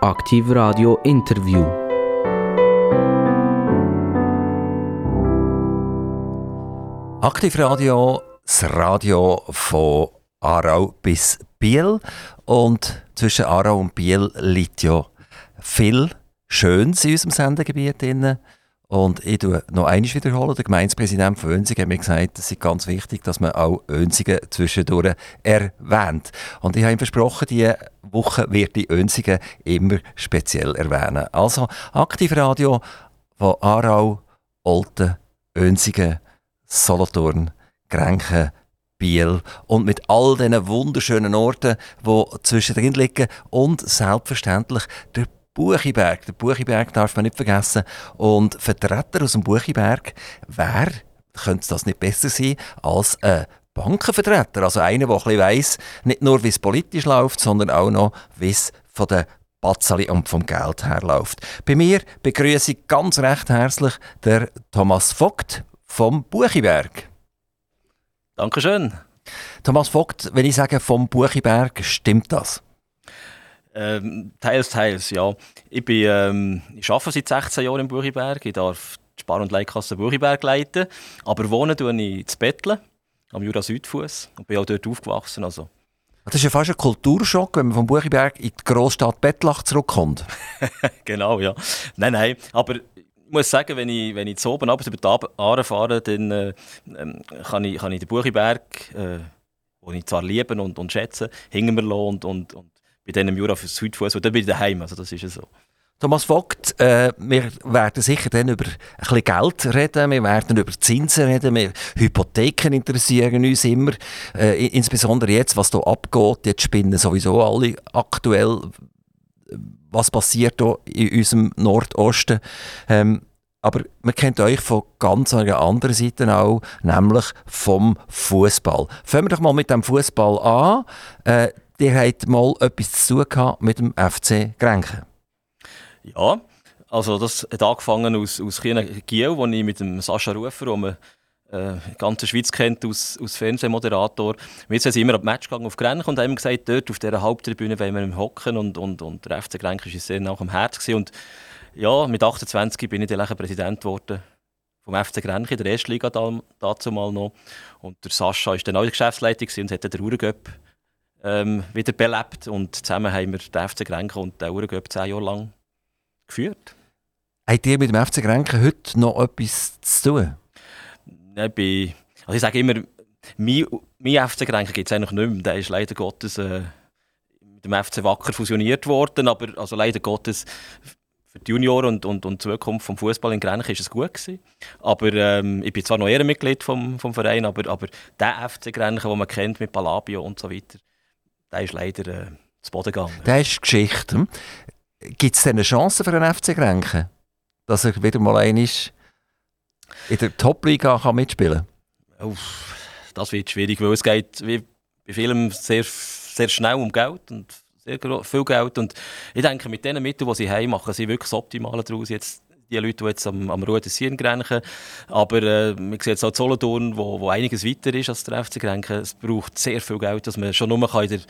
Aktiv Radio Interview. Aktiv Radio, das Radio von Aarau bis Biel. Und zwischen Aarau und Biel liegt ja viel Schönes in unserem Sendegebiet. Drin. Und ich tue noch eines wiederholen. Der Gemeindepräsident von Önsingen hat mir gesagt, es ist ganz wichtig, dass man auch Önsingen zwischendurch erwähnt. Und ich habe ihm versprochen, diese Woche wird ich Önsingen immer speziell erwähnen. Also Aktivradio von Aarau, Olten, Önsingen, Solothurn, Grenchen, Biel und mit all diesen wunderschönen Orten, die zwischendrin liegen und selbstverständlich der Buchiberg. Der Buchiberg darf man nicht vergessen. Und Vertreter aus dem Buchiberg, wer könnte das nicht besser sein als ein Bankenvertreter? Also einer, der ein weiss, nicht nur wie es politisch läuft, sondern auch noch, wie es von der Batzali und vom Geld her läuft. Bei mir begrüße ich ganz recht herzlich der Thomas Vogt vom Buchiberg. Dankeschön. Thomas Vogt, wenn ich sage vom Buchiberg, stimmt das? Ähm, teils, teils, ja. Ich, bin, ähm, ich arbeite seit 16 Jahren im Buchiberg. Ich darf die Spar- und Leitkasse Buchiberg leiten. Aber wohnen tue ich in Betteln, am Jura Südfuss. Und bin auch dort aufgewachsen. Also. Das ist ja fast ein Kulturschock, wenn man vom Buchiberg in die Großstadt Bettlach zurückkommt. genau, ja. Nein, nein. Aber ich muss sagen, wenn ich, wenn ich zu oben abends über die Aare fahre, dann äh, ähm, kann, ich, kann ich den Buchiberg, äh, den ich zwar liebe und, und schätze, hinter mir lassen und, und, und bei im Jura für Südfuss und dann bin ich daheim. Also das ist so. Thomas Vogt, äh, wir werden sicher dann über ein bisschen Geld reden, wir werden über Zinsen reden, wir, Hypotheken interessieren uns immer, äh, insbesondere jetzt, was hier abgeht, jetzt spinnen sowieso alle aktuell, was passiert hier in unserem Nordosten. Ähm, aber man kennt euch von ganz anderen Seite auch, nämlich vom Fußball. Fangen wir doch mal mit dem Fußball an. Äh, ihr habt mal etwas zu tun mit dem FC Grenchen. Ja, also das hat angefangen aus, aus Giel, wo ich mit dem Sascha Rufer, den man äh, die ganze Schweiz kennt, aus, aus Fernsehmoderator. Wir sind immer am Match gegangen auf Grenchen und haben gesagt, dort auf dieser Haupttribüne wollen wir hocken und, und, und der FC Grenchen war sehr nach dem Herz. Gewesen. Und ja, mit 28 bin ich dann Präsident geworden vom FC Grenchen, in der ersten Liga da, dazu mal noch. Und der Sascha war dann auch die Geschäftsleitung und hat den Urengöp ähm, wieder belebt. Und zusammen haben wir den FC Grenchen und den Urengöp zehn Jahre lang geführt. Habt ihr mit dem FC Grenken heute noch etwas zu tun? Ich, bin, also ich sage immer, mein, mein FC Grenken gibt es eigentlich nicht mehr. Der ist leider Gottes äh, mit dem FC Wacker fusioniert worden, aber also leider Gottes für die Junioren und, und, und die Zukunft vom Fußball in Grenchen ist es gut gewesen. Aber ähm, ich bin zwar noch Ehrenmitglied vom, vom Verein, aber, aber der FC Grenchen, den man kennt mit Palabio und so weiter, der ist leider äh, zu Boden gegangen. Der ist Geschichte. Gibt es denn eine Chance für einen FC Grenken, dass er wieder mal einmal in der Top-Liga mitspielen kann? das wird schwierig, weil es geht wie bei vielem sehr, sehr schnell um Geld und sehr viel Geld. Und ich denke, mit den Mitteln, die sie haben, machen sie wirklich das Optimale daraus. Jetzt die Leute, die jetzt am, am Ruhe des grenchen. Aber äh, man sieht jetzt auch Solothurn, wo, wo einiges weiter ist als der FC Grenchen. Es braucht sehr viel Geld, dass man schon nur in der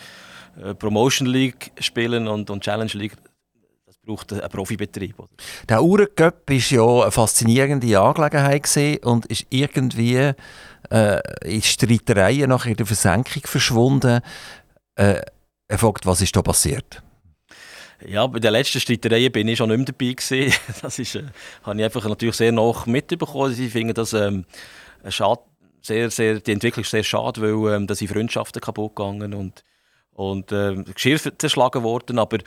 äh, Promotion League spielen und, und Challenge League braucht einen Profibetrieb. Der Uhrencup war ja eine faszinierende Angelegenheit und ist irgendwie äh, in Streitereien nach der Versenkung verschwunden. Äh, er fragt, was ist da passiert? Ja, bei den letzten Streitereien bin ich schon nicht mehr dabei gewesen. Das ist, äh, habe ich einfach natürlich sehr nach mitbekommen. Ich finde das ähm, schade, sehr, sehr, die Entwicklung ist sehr schade, weil ähm, da sind Freundschaften kaputt gegangen und, und äh, Geschirr zerschlagen worden. Aber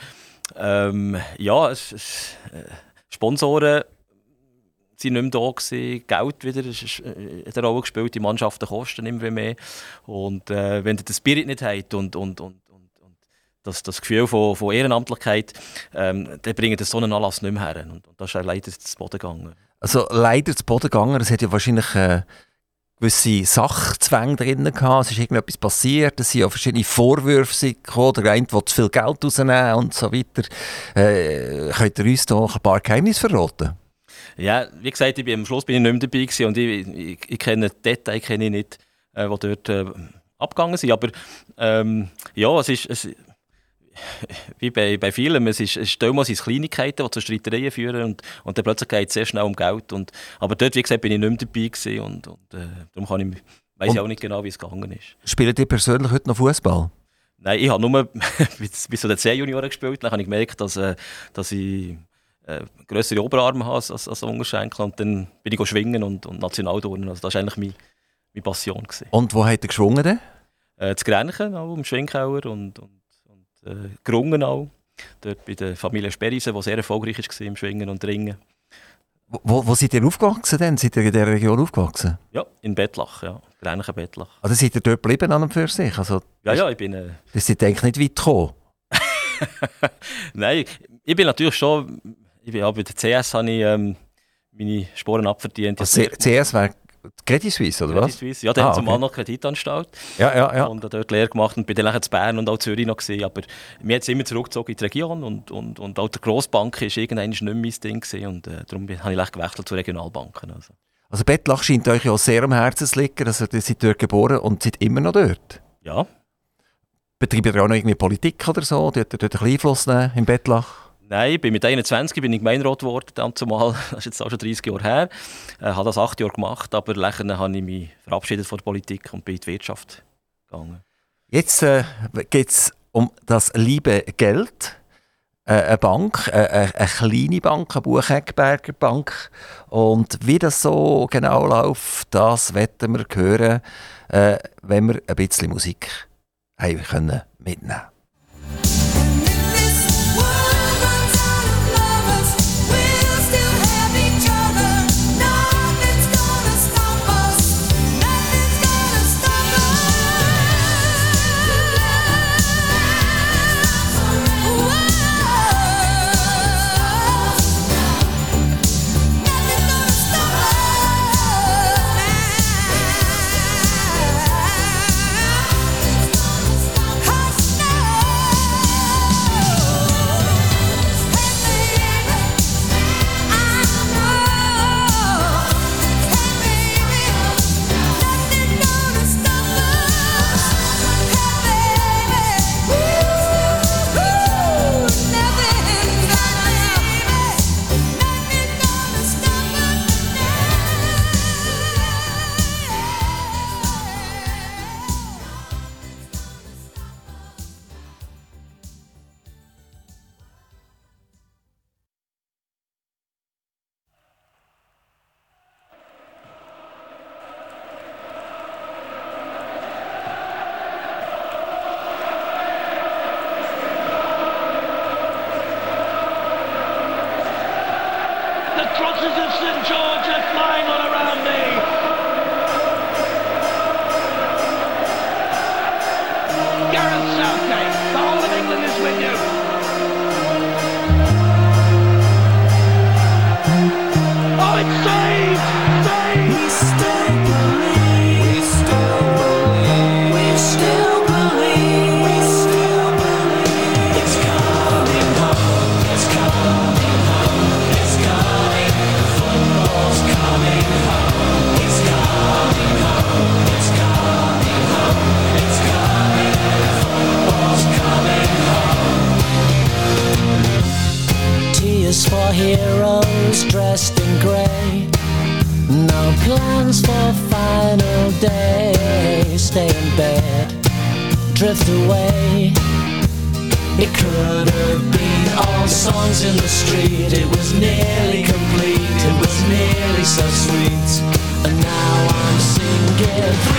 ähm, ja, es, es, äh, Sponsoren sind nicht mehr da gewesen, Geld wieder äh, hat eine Rolle gespielt, die Mannschaften kosten immer mehr. Und äh, wenn ihr den Spirit nicht habt und, und, und das, das Gefühl von, von Ehrenamtlichkeit, ähm, dann bringt das so einen Anlass nicht mehr her. Und, und das ist leider zu Boden gegangen. Also leider zu Boden gegangen, es hat ja wahrscheinlich... Äh gewisse Sachzwänge drin gehabt. Es ist irgendetwas passiert, es sind ja verschiedene Vorwürfe gekommen, der eine will zu viel Geld rausnehmen und so weiter. Äh, könnt ihr uns da ein paar Geheimnisse verraten? Ja, wie gesagt, ich bin, am Schluss bin ich nicht mehr dabei gewesen und ich, ich, ich kenne die Details kenne ich nicht, äh, die dort äh, abgegangen sind. Aber ähm, ja, es ist, es, wie bei, bei vielen, es ist, es ist damals Kleinigkeiten, die zu Streitereien führen und, und dann plötzlich geht es sehr schnell um Geld. Und, aber dort, wie gesagt, bin ich nicht mehr dabei und, und äh, darum kann ich, weiß ich auch nicht genau, wie es gegangen ist. Spielt ihr persönlich heute noch Fußball? Nein, ich habe nur bis, bis zu den C-Junioren gespielt. Dann habe ich gemerkt, dass, äh, dass ich äh, größere Oberarme habe als, als Unterschenkel und dann bin ich schwingen und, und Nationalturnen. Also das war eigentlich meine, meine Passion. Gewesen. Und wo hat er geschwungen? Denn? Äh, zu Grenchen, auch im Schwingkauer und, und äh, Grungen auch. Dort bei der Familie Sperrisen, die sehr erfolgreich war im Schwingen und Ringen. Wo, wo seid ihr aufgewachsen denn? Seid ihr in dieser Region aufgewachsen? Ja, in Bettlach, ja. Grenchen Bettlach. Also seid ihr dort geblieben an und für sich? Also, ja, ja, ich bin... Äh... Das seid eigentlich nicht weit gekommen? Nein, ich bin natürlich schon... Ich bin, ja, bei der CS habe ich ähm, meine Sporen abverdient. Also CS wäre Credit Suisse, oder Credit was? Suisse, ja, dann ah, okay. zumal noch Kreditanstalt. Ja, ja, ja. Und dort Lehre gemacht und bin dann in Bern und auch Zürich noch gesehen. Aber mir hat immer zurückgezogen in die Region und, und, und auch der Grossbank war irgendwann nicht mehr mein Ding gewesen. und äh, darum habe ich gewechselt zu Regionalbanken. Also, also Bettlach scheint euch ja sehr am Herzen zu liegen, also ihr seid dort geboren und seid immer noch dort? Ja. Betreibt ihr auch noch irgendwie Politik oder so? Dort, dort einen Einfluss nehmen im Bettlach? Nein, bin mit 21 bin ich Gemeinderat geworden, dann zumal, das ist jetzt auch schon 30 Jahre her. Ich äh, habe das acht Jahre gemacht, aber nachher habe ich mich verabschiedet von der Politik und bin in die Wirtschaft gegangen. Jetzt äh, geht es um das liebe Geld. Äh, eine Bank, äh, eine, eine kleine Bank, eine Buchegberger Bank. Und wie das so genau läuft, das werden wir hören, äh, wenn wir ein bisschen Musik haben können mitnehmen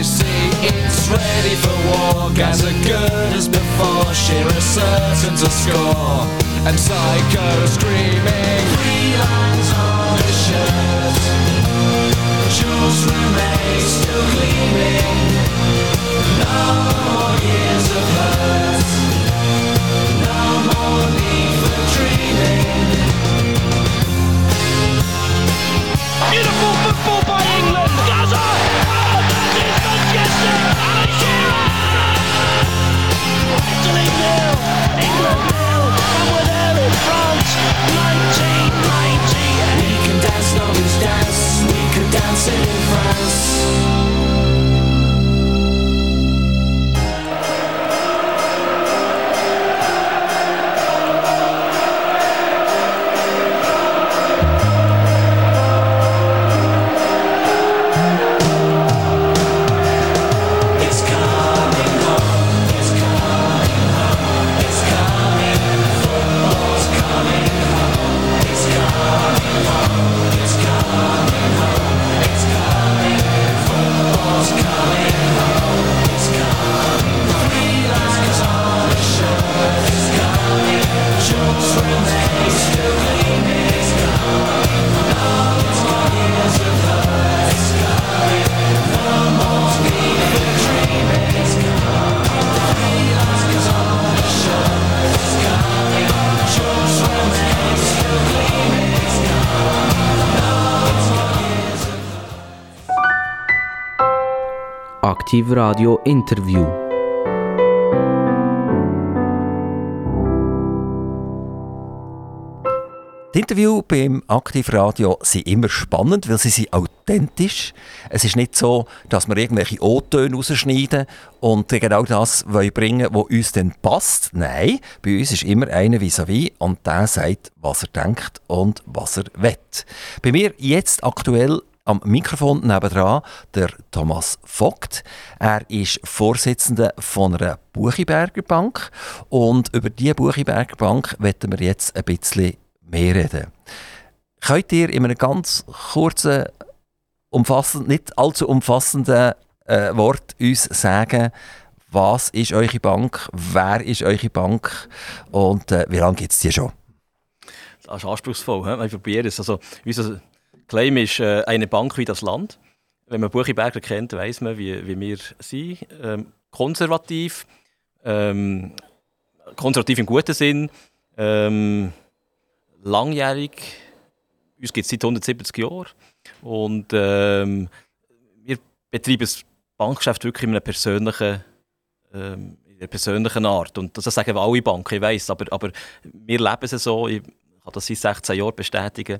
I see it's ready for war. As good as before Sheer is certain to score. And Psycho screaming Three lines on the shirt Jewels remain still gleaming. No more years of hurt. No more need for dreaming. Beautiful! We can dance, no, we dance. We could dance it in France. Aktiv Radio Interview. Die Interviews beim Aktivradio sind immer spannend, weil sie sind authentisch. Es ist nicht so, dass wir irgendwelche O-Töne rausschneiden und genau das bringen was uns dann passt. Nein, bei uns ist immer einer vis-à-vis und der sagt, was er denkt und was er will. Bei mir jetzt aktuell am Mikrofon nebendran der Thomas Vogt. Er ist Vorsitzender von einer Buchiberger Bank und über diese Buchiberger Bank werden wir jetzt ein bisschen mehr reden. Könnt ihr in einem ganz kurzen, umfassend, nicht allzu umfassenden äh, Wort uns sagen, was ist eure Bank, wer ist eure Bank und äh, wie lange gibt es die schon? Das ist anspruchsvoll. He? Ich probiere es. Also, Claim ist äh, eine Bank wie das Land. Wenn man Buchiberger kennt, weiß man, wie, wie wir sind. Ähm, konservativ, ähm, konservativ im guten Sinn, ähm, langjährig. Uns gibt es seit 170 Jahren. Und ähm, wir betreiben das Bankgeschäft wirklich in einer persönlichen, ähm, in einer persönlichen Art. Und das sagen alle Banken, ich weiß, aber, aber wir leben es so. Ich, kann das seit 16 Jahren bestätigen.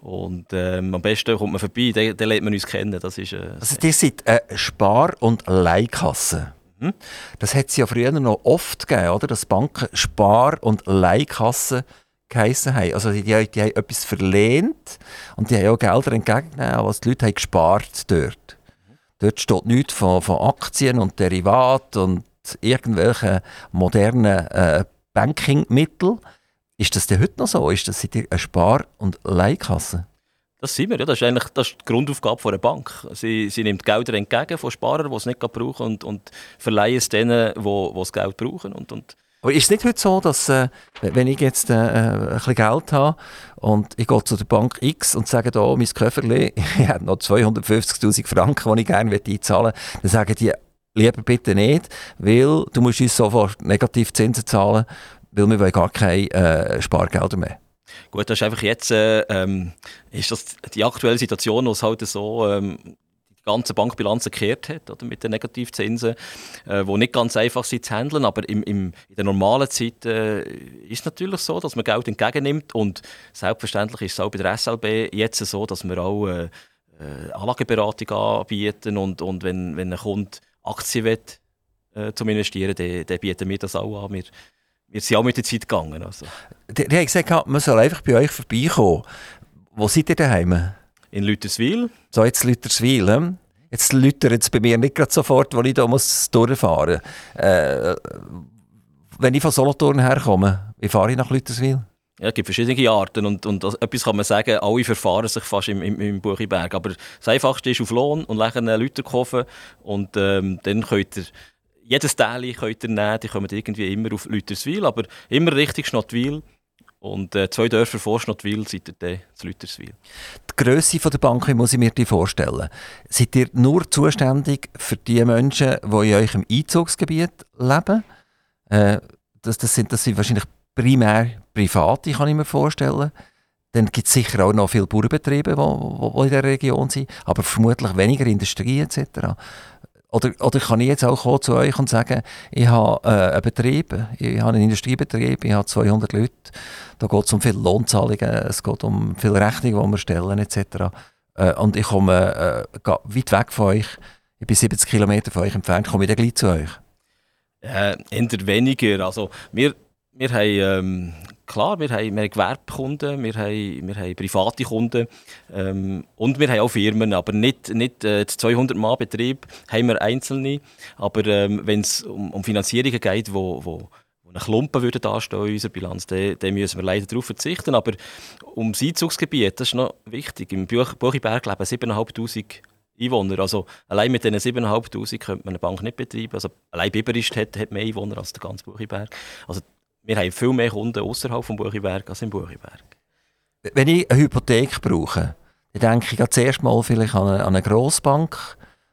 Und ähm, am besten kommt man vorbei, dann, dann lernt man uns kennen. Das ist, äh, also ihr seid eine Spar- und Leihkasse. Mhm. Das hat es ja früher noch oft gegeben, oder? dass Banken Spar- und Leihkassen geheissen haben. Also die, die, die haben etwas verlehnt und die haben auch Gelder entgegengenommen, was die Leute haben gespart dort. Mhm. Dort steht nichts von, von Aktien und Derivaten und irgendwelchen modernen äh, Bankingmitteln. Ist das denn heute noch so? Ist das eine Spar- und Leihkasse? Das sind wir, ja. Das ist eigentlich das ist die Grundaufgabe einer Bank. Sie, sie nimmt Gelder entgegen von Sparern, die es nicht brauchen, und, und verleihen es denen, die, das Geld brauchen. Und, und aber ist es nicht heute so, dass, äh, wenn ich jetzt äh, ein bisschen Geld habe und ich gehe zu der Bank X und sage, da, mein Köfferli, ich habe noch 250'000 Franken, die ich gerne einzahlen möchte, dann sagen die, lieber bitte nicht, weil du musst uns sofort Negativzinsen zahlen, weil wir wollen gar keine äh, Spargelder mehr. Gut, das ist einfach jetzt äh, ähm, ist das die aktuelle Situation, wo es halt so ähm, die ganze Bankbilanz gekehrt hat oder, mit den Negativzinsen, äh, wo nicht ganz einfach sind zu handeln, aber im, im, in der normalen Zeit äh, ist es natürlich so, dass man Geld entgegennimmt und selbstverständlich ist es auch bei der SLB jetzt so, dass wir auch äh, äh, Anlageberatung anbieten und, und wenn, wenn ein Kunde Aktien will, äh, zum Investieren, dann, dann bieten wir das auch an. Wir, wir sind auch mit der Zeit gegangen. Also. Die, die haben gesagt, man soll einfach bei euch vorbeikommen. Wo seid ihr daheim? In Lüterswil. So, jetzt Lüterswil. Hm? Jetzt läutert es bei mir nicht gerade sofort, wo ich muss durchfahren muss. Äh, wenn ich von Solothurn herkomme, wie fahre ich nach Lüterswil? Ja, es gibt verschiedene Arten und, und etwas kann man sagen, alle verfahren sich fast im, im, im Buchiberg. Aber das Einfachste ist auf Lohn und einen Lüter kaufen und ähm, dann könnt ihr jedes Teil könnt ihr nehmen, die kommen irgendwie immer auf Lüterswil, aber immer richtig Schnottwil. Und äh, zwei Dörfer vor Schnottwil seid ihr dann zu Lüterswil. Die Grösse der Bank muss ich mir die vorstellen. Seid ihr nur zuständig für die Menschen, die in eurem Einzugsgebiet leben? Äh, das, das, sind, das sind wahrscheinlich primär private, kann ich mir vorstellen. Dann gibt es sicher auch noch viele Bauernbetriebe, die in der Region sind, aber vermutlich weniger Industrie etc. Oder, oder kann ich jetzt auch zu euch und sagen, ich habe äh, einen Betrieb, ich habe einen Industriebetrieb, ich habe 200 Leute, da geht es um viele Lohnzahlungen, es geht um viele Rechnungen, die wir stellen etc. Äh, und ich komme äh, weit weg von euch, ich bin 70 Kilometer von euch entfernt, komme ich dann gleich zu euch? Äh, eher weniger, also wir, wir haben ähm, klar, wir haben, wir Gewerbekunden, wir haben, wir haben private Kunden ähm, und wir haben auch Firmen, aber nicht, nicht äh, 200 Mann Betrieb haben wir einzelne, aber ähm, wenn es um, um Finanzierungen geht, wo, wo, eine Klumpen würde dastehen in unserer Bilanz, dann, dann müssen wir leider darauf verzichten, aber um das Einzugsgebiet, das ist noch wichtig, im Buch, Buchiberg leben 7'500 Einwohner. Also allein mit diesen 7'500 könnte man eine Bank nicht betreiben. Also allein Biberist hat, hat mehr Einwohner als der ganze Buchiberg. Also wir haben viel mehr Kunden außerhalb des Buchiberg als im Buchiberg. Wenn ich eine Hypothek brauche, dann denke ich zuerst mal vielleicht an eine, an eine Grossbank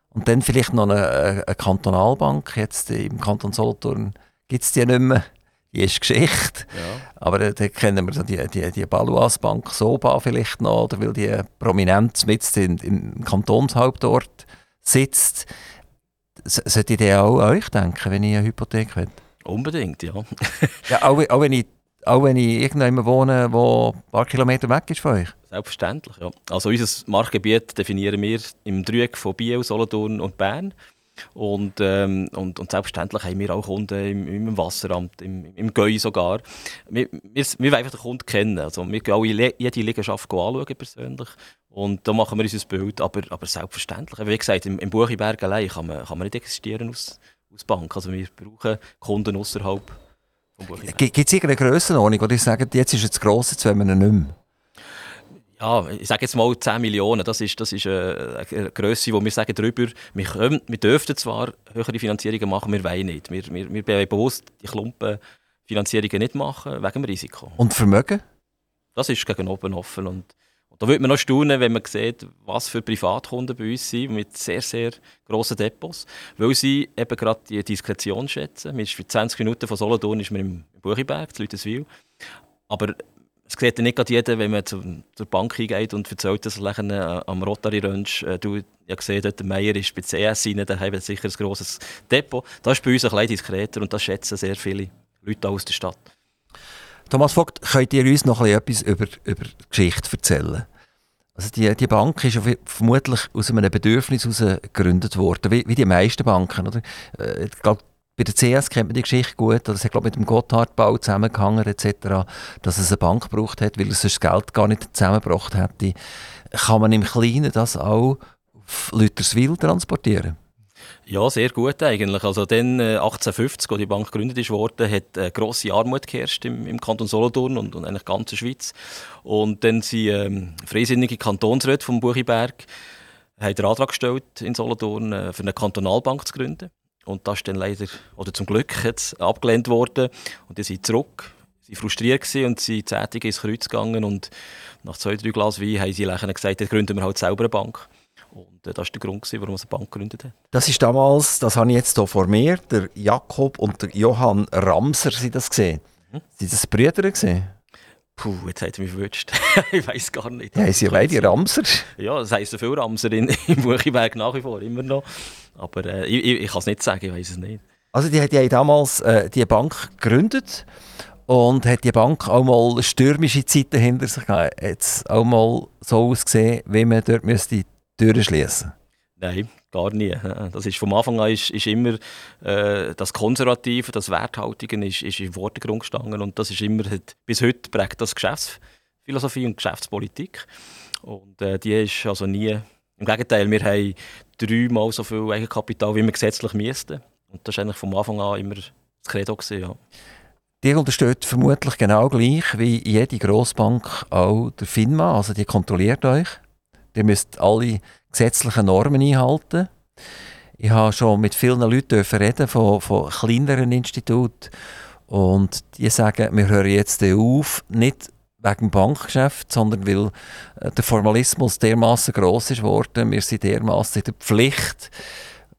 und dann vielleicht noch eine, eine Kantonalbank. Jetzt im Kanton Solothurn gibt es die nicht mehr. Die ist Geschichte. Ja. Aber da kennen wir die, die, die Baluas Bank Soba vielleicht noch, oder weil die prominent mit im Kantonshauptort sitzt. Sollte ich auch an euch denken, wenn ich eine Hypothek will? Unbedingt, ja. ja auch, auch, wenn ich, auch wenn ich irgendjemand wohne, der ein paar Kilometer weg ist von euch? Selbstverständlich, ja. Also unser Marktgebiet definieren wir im Dreieck von Biel, Solothurn und Bern. Und, ähm, und, und selbstverständlich haben wir auch Kunden im, im Wasseramt, im, im Gäu sogar. Wir, wir, wir wollen einfach den Kunden kennen. Also wir gehen auch jede Liegenschaft anschauen persönlich. Und da machen wir uns ein Bild. Aber, aber selbstverständlich, wie gesagt, im, im Buchiberg allein kann man, kann man nicht existieren aus, aus Bank. Also wir brauchen Kunden außerhalb vom Buchgewerbe. Gibt es irgendeine Grössenordnung, oder ich sage, jetzt ist es gross, jetzt wollen wir nicht mehr? Ja, ich sage jetzt mal 10 Millionen, das ist, das ist eine, eine Grösse, wo wir sagen drüber, wir, können, wir dürften zwar höhere Finanzierungen machen, wir wollen nicht. Wir, wir, wir wollen bewusst die Klumpenfinanzierungen nicht machen, wegen dem Risiko. Und Vermögen? Das ist gegen oben offen und da würde man noch staunen, wenn man sieht, was für Privatkunden bei uns sind, mit sehr, sehr grossen Depots, weil sie eben gerade die Diskretion schätzen. Man ist für 20 Minuten von Solothurn ist man im Buchiberg, zu Lüteswil. Aber es sieht ja nicht gerade jeder, wenn man zu, zur Bank hingeht und erzählt, dass er äh, am Rotary Ranch, äh, du ja gesehen, dort der Meier ist bei CS rein, da haben wir sicher ein grosses Depot. Das ist bei uns ein bisschen diskreter und das schätzen sehr viele Leute aus der Stadt. Thomas Vogt, könnt ihr uns noch etwas über, über die Geschichte erzählen? Also die, die Bank ist vermutlich aus einem Bedürfnis heraus gegründet worden, wie, wie die meisten Banken. Oder? Äh, ich glaube, bei der CS kennt man die Geschichte gut, das hat mit dem Gotthardbau zusammengehangen etc., dass es eine Bank gebraucht hat, weil es das Geld gar nicht zusammengebracht hätte. Kann man im Kleinen das auch auf Lüterswil transportieren? Ja, sehr gut eigentlich. Also dann, äh, 1850, als die Bank gegründet wurde, hat eine grosse Armut geherrscht im, im Kanton Solothurn und, und eigentlich ganze Schweiz. Und dann sind ähm, freisinnige Kantonsräte vom Buchiberg haben den Antrag gestellt, in Solothurn äh, für eine Kantonalbank zu gründen. Und das ist dann leider, oder zum Glück, jetzt abgelehnt worden. Und die sind zurück, sie frustriert gewesen und sind zähtig ins Kreuz gegangen. Und nach zwei, drei Glas Wein haben sie lächelnd gesagt, jetzt gründen wir halt selber eine Bank. Und das war der Grund, warum man eine Bank gegründet hat. Das ist damals, das habe ich jetzt hier vor mir, der Jakob und der Johann Ramser sind das gesehen. Mhm. Sind das Brüder gesehen? Puh, jetzt hat er mich verwünscht. ich weiß gar nicht. Ja, sie beide Ramser? Ja, es heisst viel Ramser in, im Buchiberg nach wie vor, immer noch. Aber äh, ich, ich, ich kann es nicht sagen, ich weiß es nicht. Also die, die haben damals äh, die Bank gegründet und hat die Bank auch mal stürmische Zeiten hinter sich gehabt. Jetzt auch mal so ausgesehen, wie man dort müsste Türen schließen? Nein, gar nie. Das ist vom Anfang an ist, ist immer äh, das Konservative, das Werthaltige ist, ist im Vordergrund gestanden und das ist immer, bis heute prägt das Geschäftsphilosophie und Geschäftspolitik und äh, die ist also nie, im Gegenteil, wir haben dreimal so viel Eigenkapital, wie wir gesetzlich müssten und das war eigentlich vom Anfang an immer das Credo gewesen, ja. Die untersteht vermutlich genau gleich wie jede Grossbank auch der FINMA, also die kontrolliert euch. Ihr müsst alle gesetzlichen Normen einhalten. Ich habe schon mit vielen Leuten reden von, von kleineren Instituten und die sagen, wir hören jetzt auf, nicht wegen dem Bankgeschäft, sondern weil äh, der Formalismus dermaßen groß ist worden, wir sind dermaßen in der Pflicht,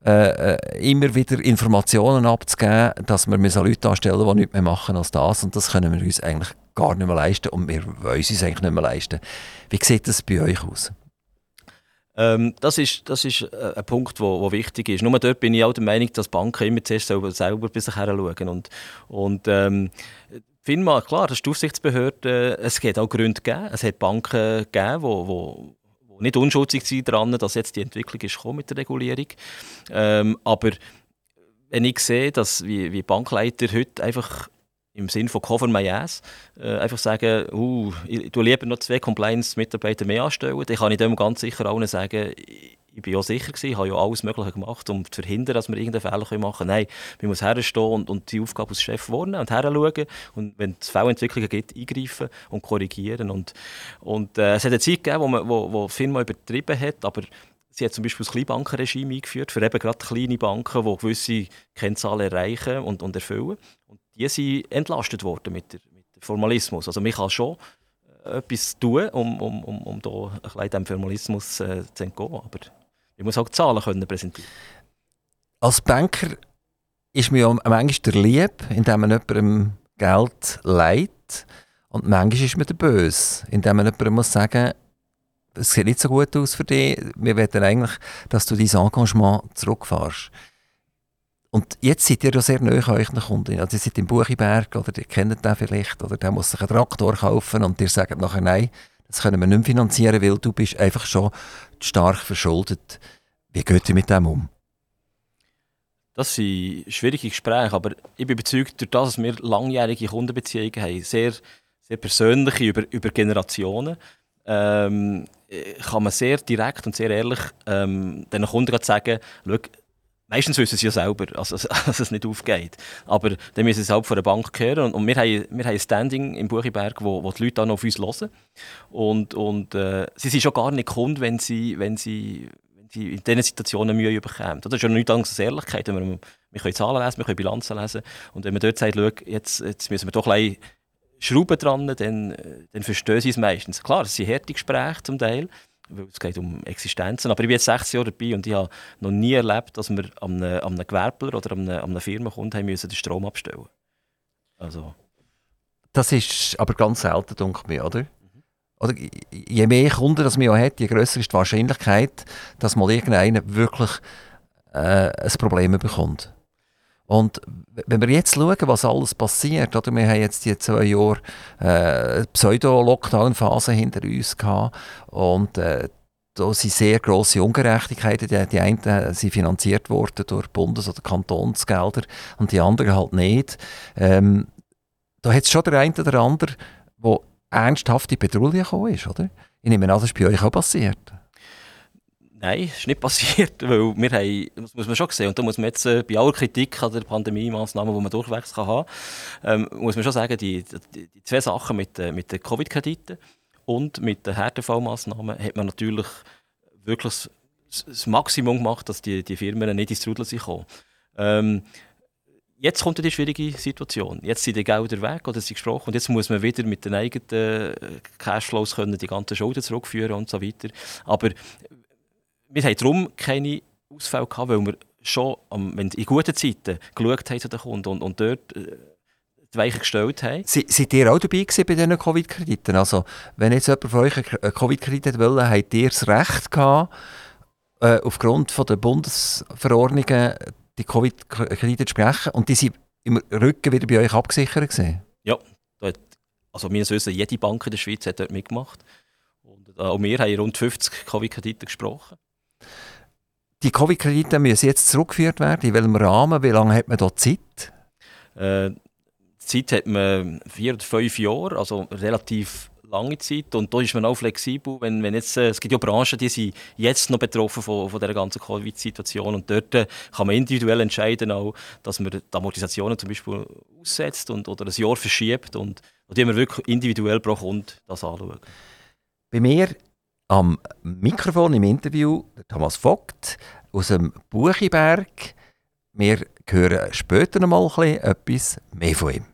äh, äh, immer wieder Informationen abzugeben, dass wir Leute anstellen die nichts mehr machen als das. Und das können wir uns eigentlich gar nicht mehr leisten und wir wollen es uns eigentlich nicht mehr leisten. Wie sieht das bei euch aus? Ähm, das ist, das ist äh, ein Punkt, der wo, wo wichtig ist. Nur dort bin ich auch der Meinung, dass Banken immer zuerst selber, selber bei sich her schauen. Und, und ähm, FINMA, klar, das ist die Aufsichtsbehörde, es geht auch Gründe geben. Es hat Banken gegeben, wo, wo nicht unschuldig sind daran, dass jetzt die Entwicklung ist mit der Regulierung. Ähm, aber wenn ich sehe, dass wie, wie Bankleiter heute einfach im Sinne von Cover My Ass, äh, einfach sagen, uh, ich tue lieber noch zwei Compliance-Mitarbeiter mehr anstellen, dann kann ich dem ganz sicher allen sagen, ich bin ja sicher gewesen, habe ja alles Mögliche gemacht, um zu verhindern, dass wir irgendeinen Fehler machen können. Nein, man muss herstehen und, und die Aufgabe als Chef wahrnehmen und heranschauen und wenn es Fehlentwicklungen gibt, eingreifen und korrigieren. Und, und äh, es hat eine Zeit gegeben, wo, man, wo, wo die Firma übertrieben hat, aber sie hat zum Beispiel das Kleinbankenregime eingeführt, für eben gerade kleine Banken, die gewisse Kennzahlen erreichen und, und erfüllen. Und die sind entlastet worden mit, dem Formalismus. Also man kann schon äh, etwas tun, um, um, um, um da ein bisschen Formalismus äh, zu entgehen. Aber ich muss auch Zahlen können präsentieren Als Banker ist mir ja manchmal der Lieb, indem man jemandem Geld leiht. Und manchmal ist man der Böse, indem man jemandem muss sagen es sieht nicht so gut aus für dich. Wir wollen eigentlich, dass du dein Engagement zurückfährst. Und jetzt seid ihr ja sehr nahe an euren Kunden. Also ihr seid im Buchiberg oder ihr kennt den vielleicht oder der muss sich einen Traktor kaufen und ihr sagt nachher, nein, das können wir nicht mehr finanzieren, weil du bist einfach schon stark verschuldet. Wie geht ihr mit dem um? Das sind schwierige Gespräche, aber ich bin überzeugt, durch das, dass wir langjährige Kundenbeziehungen haben, sehr, sehr persönliche über, über Generationen, ähm, kann man sehr direkt und sehr ehrlich ähm, den Kunden sagen, Meistens wissen sie ja selber, also, dass es nicht aufgeht. Aber dann müssen sie halt von der Bank hören. Und, und wir, haben, wir haben ein Standing im Buchiberg, wo, wo die Leute dann auf uns hören. Und, und äh, sie sind schon gar nicht Kunden, wenn sie, wenn sie, wenn sie in diesen Situationen Mühe bekommen. Das ist ja nichts anderes als Ehrlichkeit. Wir, wir können Zahlen lesen, wir können Bilanzen lesen. Und wenn man dort sagt, jetzt, jetzt müssen wir doch ein Schrauben dran, dann, dann verstehen sie es meistens. Klar, es sind harte Gespräche zum Teil weil es geht um Existenzen. Aber ich bin jetzt 16 Jahre dabei und ich habe noch nie erlebt, dass wir an einem, an einem Gewerbler oder an einer, an einer Firma kommt, haben müssen den Strom abstellen. Also. Das ist aber ganz selten, denke ich, oder? Oder je mehr Kunden das man hat, je größer ist die Wahrscheinlichkeit, dass mal irgendeiner wirklich äh, ein Problem bekommt. Und wenn wir jetzt schauen, was alles passiert, oder wir haben jetzt die zwei Jahre äh, Pseudo-Lockdown-Phase hinter uns gehabt und äh, da sind sehr grosse Ungerechtigkeiten. Die, die einen sind finanziert worden durch Bundes- oder Kantonsgelder und die anderen halt nicht. Ähm, da hat es schon der eine oder andere, der ernsthaft in Bedrohung gekommen ist, oder? Ich nehme an, das ist bei euch auch passiert. Nein, das ist nicht passiert, weil wir haben, das muss man schon sehen, und da muss man jetzt äh, bei aller Kritik an der Pandemie-Massnahmen, die man durchwegs kann haben ähm, muss man schon sagen, die, die, die zwei Sachen mit, äh, mit den Covid-Krediten und mit den Härtefallmassnahmen hat man natürlich wirklich das, Maximum gemacht, dass die, die Firmen nicht ins Trudel sind ähm, Jetzt kommt die schwierige Situation. Jetzt sind die Gelder weg oder sind gesprochen und jetzt muss man wieder mit den eigenen äh, Cashflows können die ganzen Schulden zurückführen und so weiter. Aber wir haben darum keine Ausfälle gehabt, weil wir schon wenn in guten Zeiten geschaut haben zu den Kunden und, und dort äh, die Weiche gestellt haben. Se, seid ihr auch dabei gewesen bei diesen Covid-Krediten? Also, wenn jetzt jemand von euch einen Covid-Kredit wollte, habt ihr das Recht gehabt, äh, aufgrund von der Bundesverordnungen die Covid-Kredite zu sprechen und die sind im Rücken wieder bei euch abgesichert gewesen? Ja, also wir wissen, jede Bank in der Schweiz hat dort mitgemacht. Und äh, auch wir haben rund 50 Covid-Kredite gesprochen. Die Covid-Kredite müssen jetzt zurückgeführt werden. In welchem Rahmen? Wie lange hat man da Zeit? Äh, Zeit hat man vier oder fünf Jahre, also relativ lange Zeit. Und da ist man auch flexibel. Wenn, wenn jetzt, äh, es gibt ja Branchen, die sind jetzt noch betroffen von, von dieser ganzen Covid-Situation. Und dort äh, kann man individuell entscheiden, auch, dass man die Amortisationen zum Beispiel aussetzt und, oder ein Jahr verschiebt. Und, und die wir wirklich individuell pro Kunde das anschauen. Bei mir am Mikrofon im Interview Thomas Vogt aus dem Buchiberg. Wir hören später noch mal etwas mehr von ihm.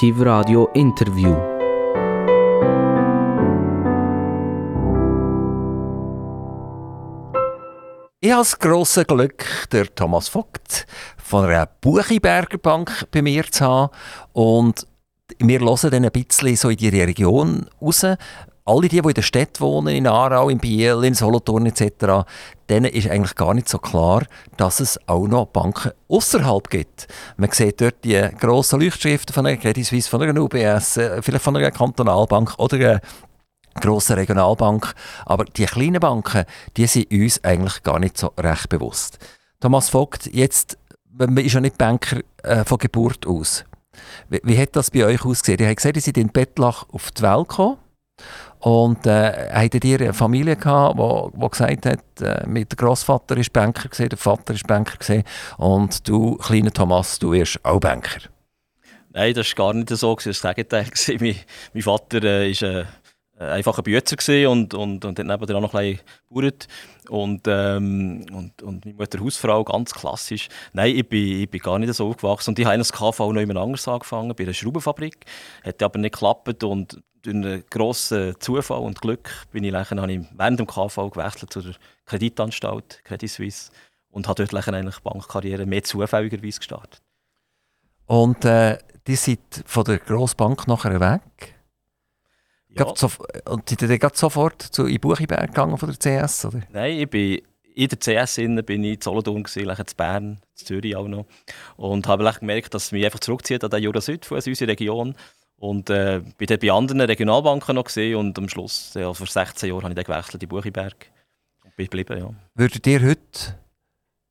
Aktiv Radio Interview. Ich habe das grosse Glück, der Thomas Vogt von einer Buchiberger Bank bei mir zu haben. Und wir hören dann ein bisschen so in die Region raus. Alle die, die in der Stadt wohnen, in Aarau, in Biel, in Solothurn etc., denen ist eigentlich gar nicht so klar, dass es auch noch Banken außerhalb gibt. Man sieht dort die grossen Leuchtschriften von einer Credit Suisse, von einer UBS, äh, vielleicht von einer Kantonalbank oder einer grossen Regionalbank. Aber die kleinen Banken, die sind uns eigentlich gar nicht so recht bewusst. Thomas Vogt, jetzt, man ist ja nicht Banker äh, von Geburt aus. Wie, wie hat das bei euch ausgesehen? Ihr habt gesehen, ihr seid in Bettlach auf die Welt gekommen. Und äh, hattet ihr eine Familie gehabt, wo, wo gesagt hat, äh, mit der Großvater ist Banker gesehen, der Vater ist Banker gesehen und du, kleiner Thomas, du wirst auch Banker. Nein, das war gar nicht so. Das war das Gegenteil. Mein, mein Vater äh, ist äh, einfach ein Bützer gewesen und, und, und hat nebenan noch ein gebaut. Und, ähm, und, und meine Mutter Hausfrau, ganz klassisch. Nein, ich bin, ich bin gar nicht so aufgewachsen. Und ich habe das KV noch jemand anders angefangen, bei einer Schraubenfabrik. Hat aber nicht geklappt und durch einen grossen Zufall und Glück bin ich, nachher, habe ich während dem KV gewechselt zu der Kreditanstalt Credit Suisse und habe dort eigentlich Bankkarriere mehr zufälligerweise gestartet. Und äh, die sind von der Grossbank nachher weg. Ja. Gerade So, und sind dann gerade sofort zu in Buchiberg gegangen von der CS? Oder? Nein, ich bin in der CS innen bin ich in Solothurn in Bern, in Zürich auch noch. Und habe gemerkt, dass es mich einfach zurückzieht an den Jura Süd, also unsere Region. Und äh, bin dann bei anderen Regionalbanken noch gesehen und am Schluss, ja, vor 16 Jahren, habe ich dann gewechselt in Buchiberg. Und bin geblieben, ja. Würdet ihr heute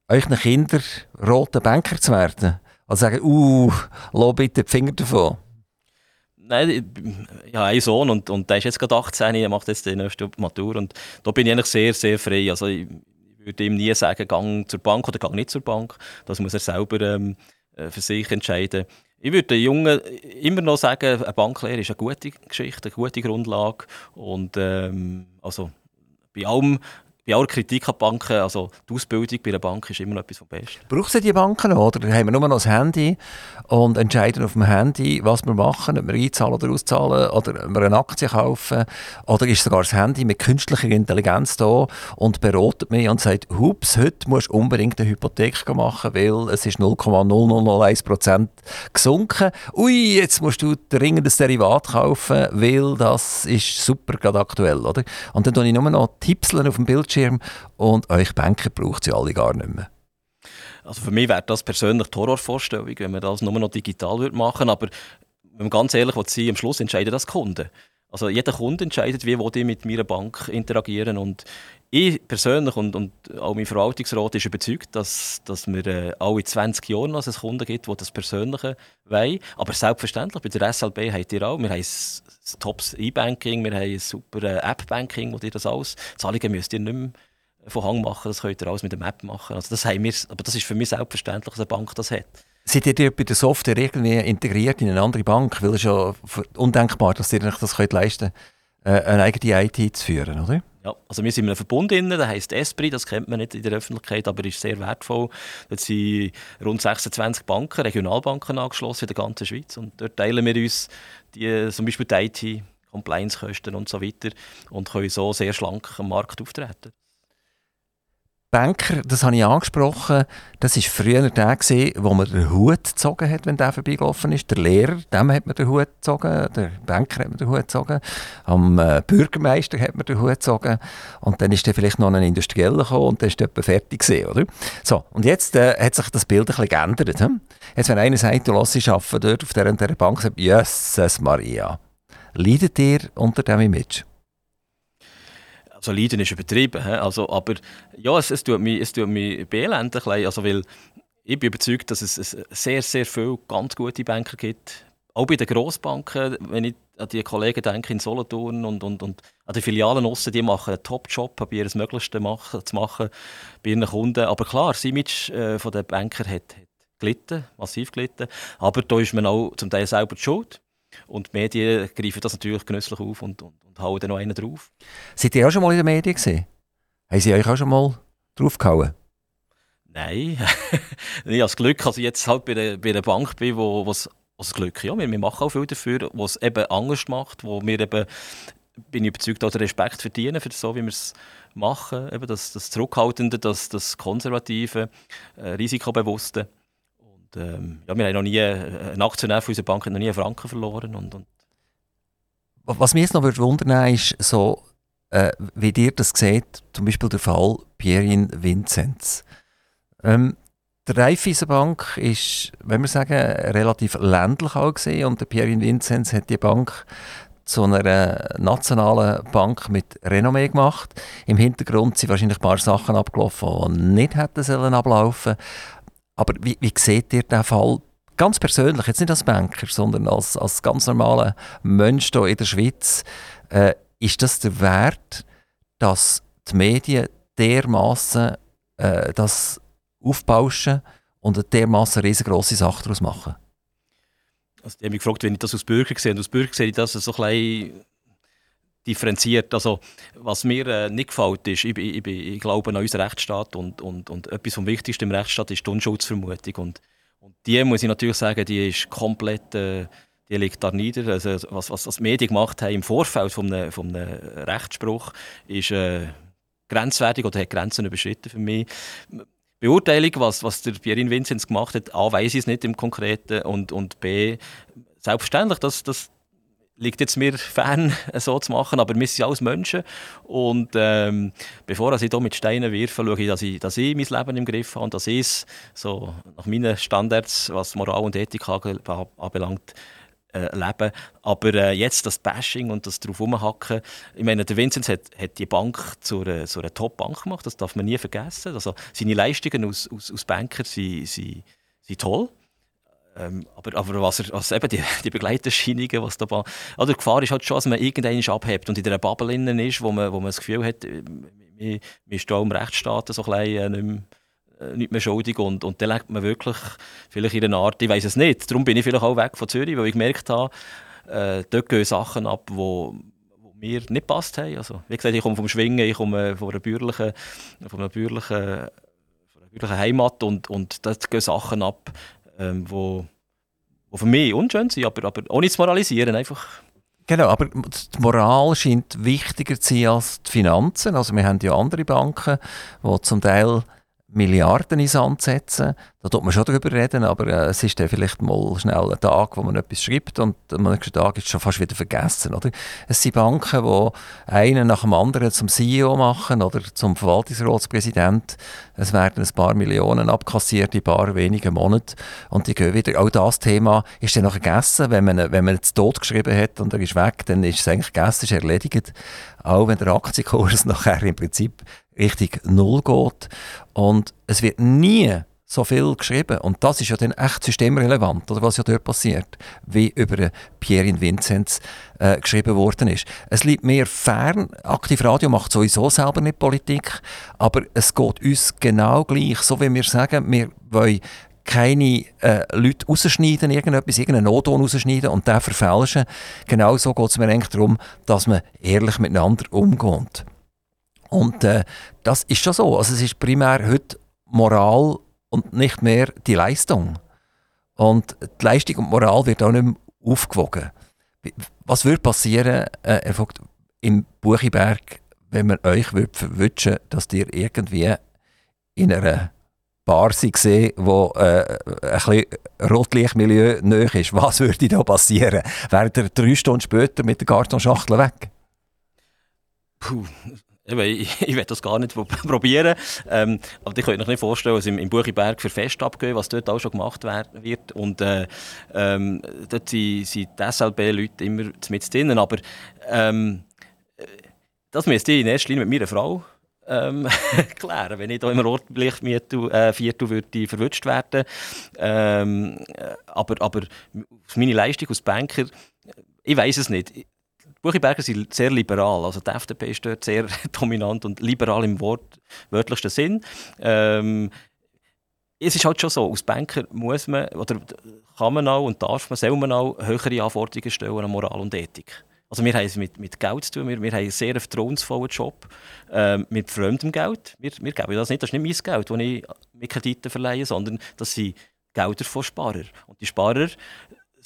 euren Kindern roten Banker zu werden? Also sagen, uh, lass bitte die Finger davon. Nein, ich, habe einen Sohn und, und der ist jetzt gerade 18, er macht jetzt die nächste Matur und da bin ich eigentlich sehr, sehr frei. Also ich, ich würde ihm nie sagen, gang zur Bank oder gang nicht zur Bank. Das muss er selber ähm, äh, für sich entscheiden. Ich würde den Jungen immer noch sagen, eine Banklehre ist eine gute Geschichte, eine gute Grundlage und ähm, also bei allem bei aller Kritik an Banken, also die Ausbildung bei einer Bank ist immer noch etwas vom Besten. Braucht ihr die Banken noch? Oder haben wir nur noch das Handy und entscheiden auf dem Handy, was wir machen, ob wir einzahlen oder auszahlen oder ob wir eine Aktie kaufen? Oder ist sogar das Handy mit künstlicher Intelligenz da und beratet mich und sagt, hups, heute musst du unbedingt eine Hypothek machen, weil es ist 0,0001% gesunken. Ui, jetzt musst du dringend ein Derivat kaufen, weil das ist super gerade aktuell. Oder? Und dann tue ich nur noch Tipseln auf dem Bildschirm und euch Banker braucht sie alle gar nicht mehr. Also für mich wäre das persönlich die Horrorvorstellung, wenn man das nur noch digital würde machen Aber wenn man ganz ehrlich will sein, am Schluss entscheiden das die Kunden. Also jeder Kunde entscheidet, wie will ich mit meiner Bank interagieren. Und ich persönlich und, und auch mein Verwaltungsrat ist überzeugt, dass, dass wir äh, alle 20 Jahre noch einen Kunden gibt, der das Persönliche wollen. Aber selbstverständlich, bei der SLB habt ihr auch. Wir haben das Tops E-Banking, wir haben ein super äh, App-Banking, wo ihr das alles, Zahlungen müsst ihr nicht mehr von Hang machen, das könnt ihr alles mit der App machen. Also das haben wir, aber das ist für mich selbstverständlich, dass eine Bank das hat. Seid ihr bei der Software irgendwie integriert in eine andere Bank? Weil es ist ja undenkbar, dass ihr euch das könnt leisten könnt, eine eigene IT zu führen, oder? Ja, also wir sind in einem Verbund drin, der heisst Esprit, das kennt man nicht in der Öffentlichkeit, aber ist sehr wertvoll. Dort sind rund 26 Banken, Regionalbanken angeschlossen in der ganzen Schweiz und dort teilen wir uns die, zum Beispiel die IT, Compliance-Kosten und so weiter und können so sehr schlank am Markt auftreten. Banker, das habe ich angesprochen, das war früher der, gewesen, wo man den Hut gezogen hat, wenn der vorbeigelaufen ist. Der Lehrer, dem hat man den Hut gezogen, der Banker hat man den Hut gezogen, am äh, Bürgermeister hat man den Hut gezogen und dann ist dann vielleicht noch ein Industrieller gekommen und dann ist etwa fertig gewesen, oder? So, und jetzt äh, hat sich das Bild ein bisschen geändert. Hm? Jetzt, wenn einer sagt, du lässt dich arbeiten dort auf dieser, dieser Bank, sagt, Jesus Maria, leidet ihr unter dem Image? Also Leiden ist übertrieben, also, aber ja, es, es tut mich, es tut mich beelenden, also, ich bin überzeugt, dass es, sehr, sehr viele ganz gute Banker gibt, auch bei den Grossbanken, wenn ich an die Kollegen denke in Solothurn und, und, und an die Filialen aussen, die machen einen Top-Job, probieren das Möglichste machen, zu machen bei ihren Kunden. Aber klar, das Image äh, der Banker hat, hat gelitten, massiv gelitten, aber da ist man auch zum Teil selber schuld. Und die Medien greifen das natürlich genüsslich auf und, und, und hauen dann noch einen drauf. Seid ihr auch schon mal in den Medien gesehen? Haben sie euch auch schon mal draufgehauen? Nein, ich habe das Glück, dass ich jetzt halt bei der, bei der Bank bin, wo was das Glück, ja, wir, wir machen auch viel dafür, was es eben Angst macht, wo wir eben, bin ich überzeugt, auch den Respekt verdienen für so, wie wir es machen, eben das, das Zurückhaltende, das, das Konservative, äh, Risikobewusste. Ähm, ja, wir haben noch nie, äh, ein Aktionär von unserer Bank hat noch nie einen Franken verloren und, und Was mich jetzt noch würde wundern ist, so, äh, wie ihr das seht, zum Beispiel der Fall Pierin Vinzenz. Ähm, die Raiffeisenbank ist, wenn wir sagen, relativ ländlich auch und Pierin Vinzenz hat die Bank zu einer nationalen Bank mit Renommee gemacht. Im Hintergrund sind wahrscheinlich ein paar Sachen abgelaufen, die nicht hätten sollen ablaufen. Aber wie, wie seht ihr diesen Fall ganz persönlich, jetzt nicht als Banker, sondern als, als ganz normaler Mensch hier in der Schweiz? Äh, ist das der Wert, dass die Medien dermaßen äh, das aufbauschen und eine dermaßen riesengroße Sache daraus machen? Also, die haben mich gefragt, wenn ich das aus Bürger sehe. Und aus Bürger sehe ich das so ein bisschen differenziert. Also, was mir äh, nicht gefällt, ist, ich, ich, ich, glaube an unseren Rechtsstaat und, und, und etwas vom Wichtigsten im Rechtsstaat ist die Unschutzvermutung. Und, und die muss ich natürlich sagen, die ist komplett, äh, die liegt da nieder. Also, was, was das Medien gemacht haben im Vorfeld von einem, von einem Rechtsspruch, ist äh, grenzwertig oder hat Grenzen überschritten für mich. Beurteilung, was, was der Pierin Vinzenz gemacht hat, A, weiß ich es nicht im Konkreten und, und B, selbstverständlich, das, das liegt jetzt mir fern, so zu machen, aber wir sind alles Menschen und ähm, bevor ich hier mit Steinen wirfe, schaue ich, dass ich, dass ich mein Leben im Griff habe und dass ich es so nach meinen Standards, was Moral und Ethik anbelangt, äh, leben. Aber äh, jetzt das Bashing und das drauf rumhacken, ich meine, der Vinzenz hat, hat die Bank zu einer, zu einer Top-Bank gemacht, das darf man nie vergessen. Also seine Leistungen als, als, als Banker sind, sind, sind toll. Ähm, aber, aber was, er, eben die, die Begleiterscheinungen, was da oder die Gefahr ist halt schon, dass man irgendeinen abhebt und in einer Bubble innen ist, wo man, wo man das Gefühl hat, man, man ist da im Rechtsstaat so ein bisschen, äh, äh, nicht mehr schuldig und, und dann legt man wirklich vielleicht in einer Art, ich weiß es nicht, darum bin ich vielleicht auch weg von Zürich, weil ich gemerkt habe, äh, dort gehen Sachen ab, wo, wo mir nicht passt haben. Also, wie gesagt, ich komme vom Schwingen, ich komme von einer bürgerlichen, von einer bürgerlichen, von einer bürgerlichen Heimat und, und dort gehen Sachen ab, ähm, wo, wo für mich unschön sind, aber, aber ohne zu moralisieren, einfach Genau, aber die Moral scheint wichtiger zu sein als die Finanzen. Also wir haben ja andere Banken, die zum Teil Milliarden ins Sand setzen. Da tut man schon darüber reden, aber äh, es ist dann vielleicht mal schnell ein Tag, wo man etwas schreibt und am nächsten Tag ist es schon fast wieder vergessen. Oder? Es sind Banken, die einen nach dem anderen zum CEO machen oder zum Verwaltungsratspräsident. Es werden ein paar Millionen abkassiert in ein paar wenigen Monaten und die gehen wieder. Auch das Thema ist dann noch vergessen. Wenn man, wenn man jetzt tot hat und er ist weg, dann ist es eigentlich gegessen, ist erledigt. Auch wenn der Aktienkurs nachher im Prinzip Richtung Null geht. Und es wird nie so viel geschrieben. Und das ist ja dann echt systemrelevant, oder was ja dort passiert, wie über Pierre Vinzenz äh, geschrieben worden ist. Es liegt mir fern, Aktiv Radio macht sowieso selber nicht Politik, aber es geht uns genau gleich, so wie wir sagen, wir wollen keine äh, Leute rausschneiden, irgendetwas, irgendeinen Notton rausschneiden und den verfälschen. Genauso geht es mir eigentlich darum, dass man ehrlich miteinander umgeht. Und äh, das ist schon so. Also es ist primär heute Moral und nicht mehr die Leistung. Und die Leistung und die Moral wird auch nicht mehr aufgewogen. Was würde passieren, äh, Herr Vogt, im Buchiberg, wenn man euch würde verwünschen dass ihr irgendwie in einer Bar waren, wo äh, ein bisschen Rotlichtmilieu nahe ist. Was würde da passieren? Wäre er drei Stunden später mit der Kartonschachtel weg? Puh. Eben, Ich, ich will das gar nicht pro- probieren. Ähm, aber ich könnte mir nicht vorstellen, was im, im Buchiberg für Fest abgehen, was dort auch schon gemacht wird. Und äh, ähm, dort sind, sind die SLB-Leute immer mit drinnen. Aber ähm, äh, das müsste ich in erster Linie mit meiner Frau ähm, klären, wenn ich hier im Rotlichtviertel äh, Viertel würde verwünscht werden. Ähm, äh, aber, aber meine Leistung als Banker, ich weiß es nicht. Buchiberger sind sehr liberal. Also die FDP ist dort sehr dominant und liberal im Wort, wörtlichsten Sinn. Ähm, es ist halt schon so, als Banker muss man, oder kann man auch und darf man, soll man auch höhere Anforderungen stellen an Moral und Ethik. Also wir haben es mit, mit Geld zu tun, wir, wir haben einen sehr vertrauensvollen Job ähm, mit fremdem Geld. Wir, wir geben das nicht, das ist nicht mein Geld, das ich mit Krediten verleihe, sondern das sind Gelder von Sparern. Und die Sparer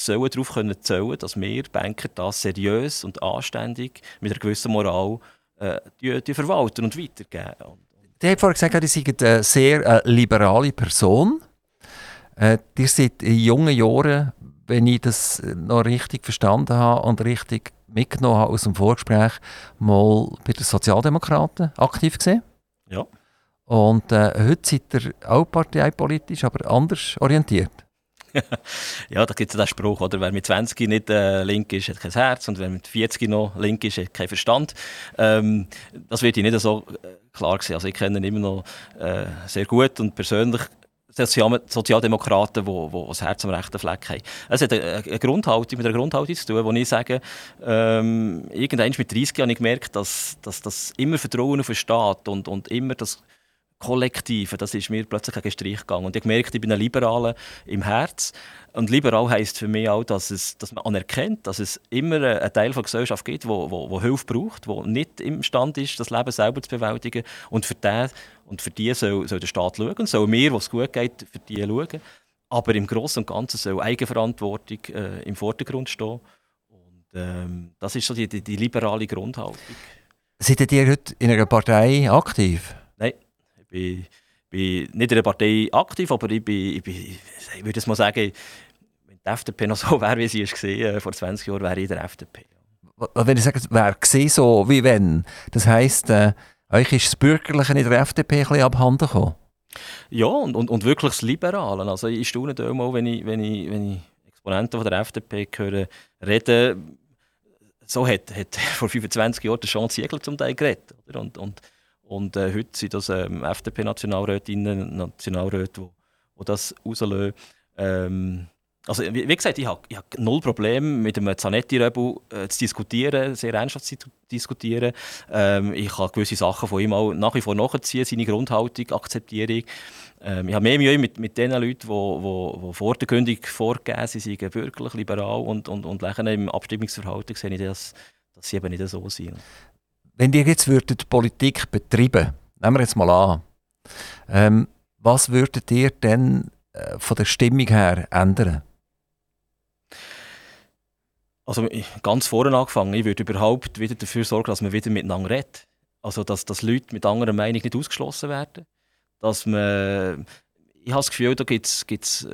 sollen darauf können zählen, dass wir Banker das seriös und anständig mit einer gewissen Moral äh, die, die verwalten und weitergeben. Die haben vorhin gesagt, ihr seid eine sehr äh, liberale Person. Äh, ihr seid in jungen Jahren, wenn ich das noch richtig verstanden habe und richtig mitgenommen habe aus dem Vorgespräch, mal bei den Sozialdemokraten aktiv gesehen. Ja. Und äh, heute seid ihr auch parteipolitisch, aber anders orientiert. Ja, da gibt es ja den Spruch, oder? wer mit 20 nicht äh, link ist, hat kein Herz und wer mit 40 noch link ist, hat keinen Verstand. Ähm, das wird ich nicht so äh, klar sehen. Also ich kenne ihn immer noch äh, sehr gut und persönlich Sozial Sozialdemokraten, die wo das Herz am rechten Fleck haben. Es hat eine, Grundhaltung mit einer Grundhaltung zu tun, wo ich sage, ähm, irgendwann mit 30 habe ich gemerkt, dass, dass das immer Vertrauen auf den Staat und, und immer das Kollektive, das ist mir plötzlich gegen Strich gegangen. Und ich gemerkt, ich bin ein Liberaler im Herz. Und liberal heisst für mich auch, dass, es, dass man anerkennt, dass es immer einen Teil der Gesellschaft gibt, wo, wo, wo Hilfe braucht, wo nicht imstande ist, das Leben selber zu bewältigen. Und für, den, und für die soll, soll der Staat schauen, und soll mir, was gut geht, für die schauen. Aber im Großen und Ganzen soll Eigenverantwortung äh, im Vordergrund stehen. Und ähm, das ist so die, die, die liberale Grundhaltung. Seid ihr heute in einer Partei aktiv? Bin, bin nicht in der Partei aktiv, aber ich, bin, ich, bin, ich würde es mal sagen, wenn die FDP noch so wäre, wie sie ist gesehen, vor 20 Jahren, wäre ich in der FDP. Wenn ich sage, wer gesehen so wie wenn, das heisst, äh, euch ist das Bürgerliche in der FDP ein bisschen abhanden gekommen. Ja, und, und, und wirklich das Liberale. Also ich staune da mal, wenn ich, wenn ich, wenn ich Exponenten von der FDP höre reden, so hat, hat vor 25 Jahren der Jean Ziegler zum Teil geredet. Oder? Und, und, und äh, heute sind das ähm, FDP-Nationalrätinnen und Nationalräte, die, das rauslösen. Ähm, also, wie, wie gesagt, ich habe ich hab null Probleme mit dem Zanetti-Rebel äh, zu diskutieren, sehr ernsthaft zu diskutieren. Ähm, ich kann gewisse Sachen von ihm auch nach wie vor nachziehen, seine Grundhaltung, Akzeptierung. Ähm, ich habe mehr Mühe mit, mit den Leuten, die vor der Gründung vorgegeben sind, sie seien bürgerlich, liberal und, und, und lächeln im Abstimmungsverhalten sehe ich, dass, dass sie eben nicht so sind. Wenn ihr jetzt würdet Politik betreiben, nehmen wir jetzt mal an, ähm, was würdet ihr denn äh, von der Stimmung her ändern? Also ganz vorne angefangen, ich würde überhaupt wieder dafür sorgen, dass man wieder miteinander redet. Also dass, dass Leute mit anderer Meinung nicht ausgeschlossen werden. Dass man, ich habe das Gefühl, da gibt es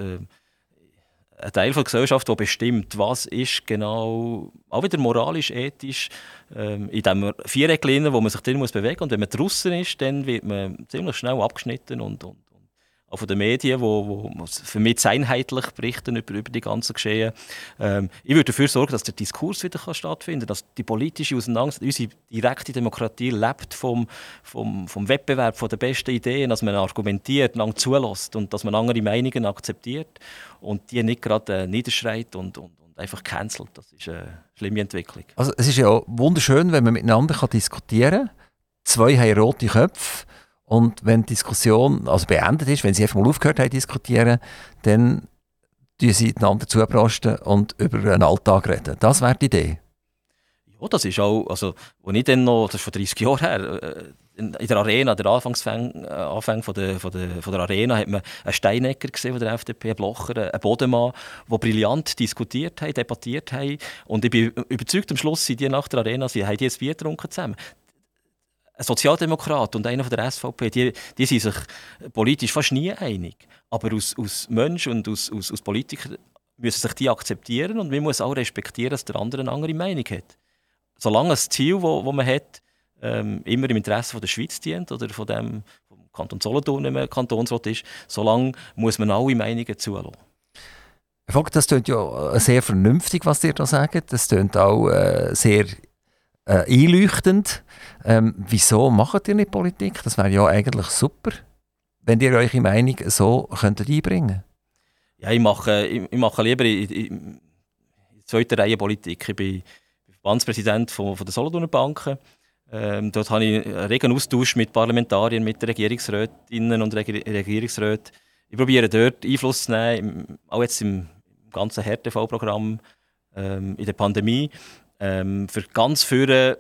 einen Teil der Gesellschaft, der bestimmt, was ist genau, auch wieder moralisch, ethisch, ähm, in diesem Viereck wo man sich drin bewegen muss. Und wenn man draußen ist, dann wird man ziemlich schnell abgeschnitten und, und auch von den Medien, wo, wo für mich einheitlich berichten über, über die ganzen Geschehen. Ähm, ich würde dafür sorgen, dass der Diskurs wieder kann stattfinden kann, dass die politische Auseinandersetzung, unsere direkte Demokratie lebt vom, vom, vom Wettbewerb von den besten Ideen, dass man argumentiert, lang zulässt und dass man andere Meinungen akzeptiert und die nicht gerade äh, niederschreit und, und, und einfach cancelt. Das ist eine schlimme Entwicklung. Also es ist ja wunderschön, wenn man miteinander kann diskutieren kann. Zwei haben rote Köpfe und wenn die Diskussion also beendet ist, wenn sie einfach mal aufgehört haben diskutieren, dann tun sie einander zuprosten und über einen Alltag reden. Das wäre die Idee. Ja, das ist auch, also, als ich dann noch, das ist vor 30 Jahren her, äh, in, der Arena, der Anfangsfang, äh, Anfang von der, von, der, von der Arena, hat man einen Steinecker gesehen von der FDP, einen Blocher, einen Bodemann, die brillant diskutiert haben, debattiert haben. Und ich bin überzeugt, am Schluss sind die nach der Arena, sie haben die ein Bier getrunken zusammen. Ein Sozialdemokrat und einer von der SVP, die, die sind sich politisch fast nie einig. Aber aus, aus Mensch und aus, aus, aus Politiker müssen sich die akzeptieren und man muss auch respektieren, dass der andere eine andere Meinung hat. Solange das Ziel, das man hat, ähm, immer im Interesse von der Schweiz dient oder von dem vom Kanton Solothurn, wenn man Kantonsrat ist, solange muss man alle Meinungen zulassen. Herr Vogt, das klingt ja äh, sehr vernünftig, was ihr da sagt. Das klingt auch äh, sehr äh, einleuchtend. Ähm, wieso macht ihr nicht Politik? Das wäre ja eigentlich super, wenn ihr eure Meinung so könntet einbringen Ja, ich mache, ich, ich mache lieber in, in, zweiter Reihe Politik. Ich bin Verbandspräsident von, von der Solothurner Banken. Ähm, dort habe ich einen regen Austausch mit Parlamentariern, mit Regierungsrätinnen und Reg Regierungsräten. Ich probiere dort Einfluss zu nehmen, auch jetzt im ganzen Härtefallprogramm ähm, in der Pandemie. Ähm, für ganz viele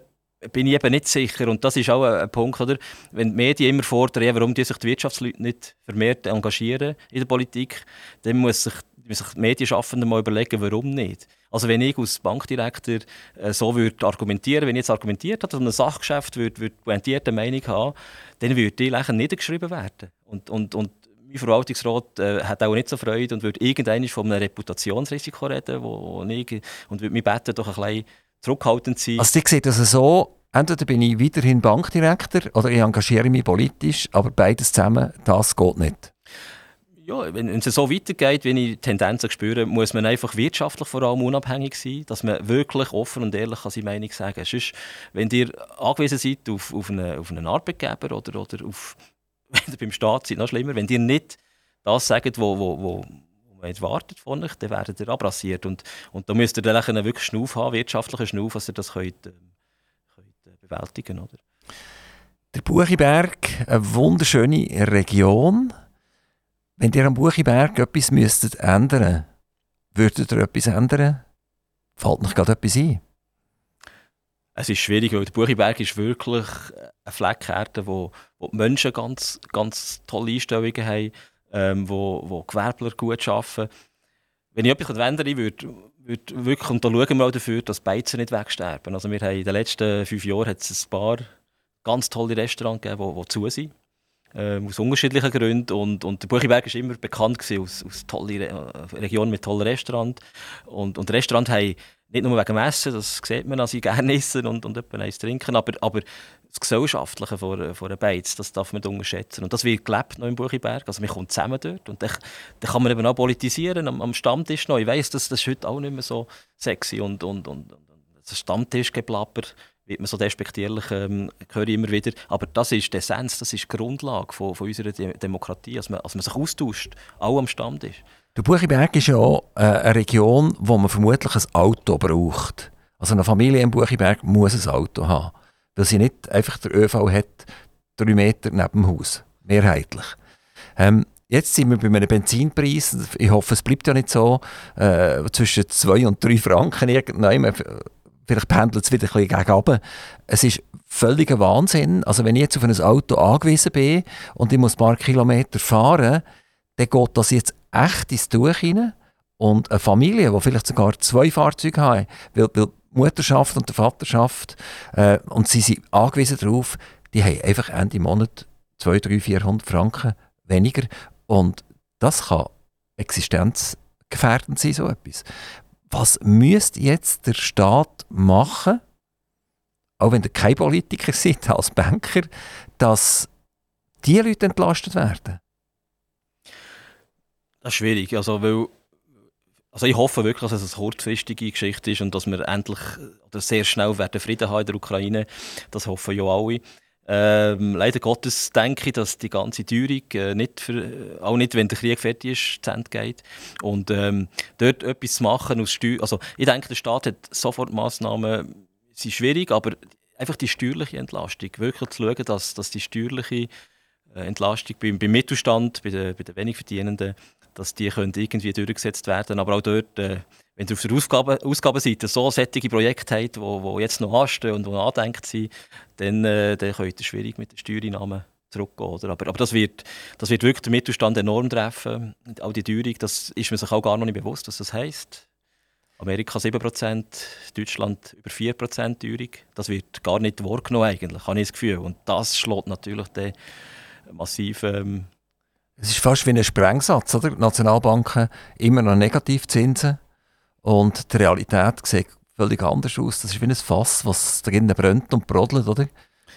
bin ich eben nicht sicher. Und das ist auch ein, ein, Punkt, oder? Wenn die Medien immer fordern, warum die sich die Wirtschaftsleute nicht vermehrt engagieren in der Politik, dann muss sich, muss sich die Medienschaffenden mal überlegen, warum nicht. Also wenn ich als Bankdirektor äh, so würde argumentieren, wenn ich jetzt argumentiert habe, dass ein Sachgeschäft würde, würde pointierte Meinung haben, dann würde die Lächeln niedergeschrieben werden. Und, und, und mein Verwaltungsrat äh, hat auch nicht so Freude und würde irgendwann von einem Reputationsrisiko reden, wo, wo ich, und würde mich beten, doch ein bisschen zurückhaltend sein. Also, die sieht das so, entweder bin ich weiterhin Bankdirektor oder ich engagiere mich politisch, aber beides zusammen, das geht nicht. Ja, wenn es so weitergeht, wie ich Tendenzen spüre, muss man einfach wirtschaftlich vor allem unabhängig sein, dass man wirklich offen und ehrlich seine Meinung sagen kann. Sonst, wenn ihr angewiesen seid auf, auf, einen, auf einen Arbeitgeber oder, oder auf, wenn ihr beim Staat seid, noch schlimmer, wenn ihr nicht das sagt, wo, wo, wo, jetzt wartet von euch, dann werdet ihr abrasiert. Und, und da müsst ihr dann einen wirklich Schnuff haben, wirtschaftlichen Schnuff, dass ihr das könnt, äh, könnt äh, bewältigen oder? Der Buchiberg, eine wunderschöne Region. Wenn ihr am Buchiberg etwas müsstet ändern würdet ihr etwas ändern? Fällt noch gerade etwas ein? Es ist schwierig, weil der Buchiberg ist wirklich eine Fleckerde, wo, wo die Menschen ganz, ganz tolle Einstellungen haben ähm, wo, wo Gewerbler gut arbeiten. Wenn ich etwas ändern würde, würde wirklich, und da schauen wir auch dafür, dass die Beizen nicht wegsterben. Also wir haben in den letzten fünf Jahren hat es ein paar ganz tolle Restaurants gegeben, die, die zu sind. Ähm, aus unterschiedlichen Gründen. Und, und der Buchiberg war immer bekannt aus, aus tollen Re Regionen mit tollen Restaurants. Und, und Restaurants haben nicht nur wegen Essen, das sieht man, dass sie gerne essen und, und etwas trinken, aber, aber das Gesellschaftliche von, von einer Beiz, das darf man unterschätzen. Und das wird gelebt noch im Buchiberg. Also man kommt zusammen dort und dann, kann man eben auch politisieren am, am Stammtisch noch. Ich weiss, das, das ist heute auch nicht mehr so sexy und, und, und, und das Stammtischgeplapper wird man so despektierlich, ähm, höre ich immer wieder. Aber das ist die Essenz, das ist die Grundlage von, von unserer De Demokratie, dass man, dass man sich austauscht, auch am Stammtisch. Der Buchiberg ist ja äh, eine Region, wo man vermutlich ein Auto braucht. Also eine Familie im Buchiberg muss ein Auto haben weil sie nicht einfach der ÖV hat, drei Meter neben dem Haus. Mehrheitlich. Ähm, jetzt sind wir bei einem Benzinpreis, ich hoffe, es bleibt ja nicht so, äh, zwischen 2 und 3 Franken irgendwann. Vielleicht pendelt es wieder ein bisschen gegen Es ist völliger Wahnsinn. Also wenn ich jetzt auf ein Auto angewiesen bin und ich muss ein paar Kilometer fahren, dann geht das jetzt echt ins Tuch rein. Und eine Familie, die vielleicht sogar zwei Fahrzeuge hat, weil, weil Mutterschaft und der Vaterschaft äh, und sie sind angewiesen darauf, die haben einfach Ende Monat 200, 300, 400 Franken weniger und das kann existenzgefährdend sein, so etwas. Was müsste jetzt der Staat machen, auch wenn ihr kein Politiker seid, als Banker, dass die Leute entlastet werden? Das ist schwierig, also weil also ich hoffe wirklich, dass es eine kurzfristige Geschichte ist und dass wir endlich oder sehr schnell werden Frieden haben in der Ukraine. Das hoffen ja alle. Ähm, leider Gottes denke ich, dass die ganze Teuerung äh, nicht für, auch nicht, wenn der Krieg fertig ist, zu Ende geht. Und ähm, dort etwas zu machen aus Steuer, also ich denke, der Staat hat sofort Massnahmen, sind schwierig, aber einfach die steuerliche Entlastung, wirklich zu schauen, dass, dass die steuerliche äh, Entlastung beim, beim Mittelstand, bei den, bei den wenig Verdienenden, dass die können irgendwie durchgesetzt werden Aber auch dort, äh, wenn ihr auf der Ausgabe, Ausgabenseite so sättige Projekte habt, die wo, wo jetzt noch anstehen und die andenkt sind, dann, äh, dann könnt ihr schwierig mit den Steuereinnahmen zurückgehen. Oder? Aber, aber das, wird, das wird wirklich den Mittelstand enorm treffen. Auch die Teuerung, das ist man sich auch gar noch nicht bewusst, was das heisst. Amerika 7%, Deutschland über 4% Teuerung. Das wird gar nicht wahrgenommen eigentlich, habe ich das Gefühl. Und das schlägt natürlich dann massiv... Ähm, Es ist fast wie ein Sprengsatz, oder? Die Nationalbanken immer noch Negativzinsen und die Realität sieht völlig anders aus. Das ist wie ein Fass, was drinnen brennt und brodelt, oder?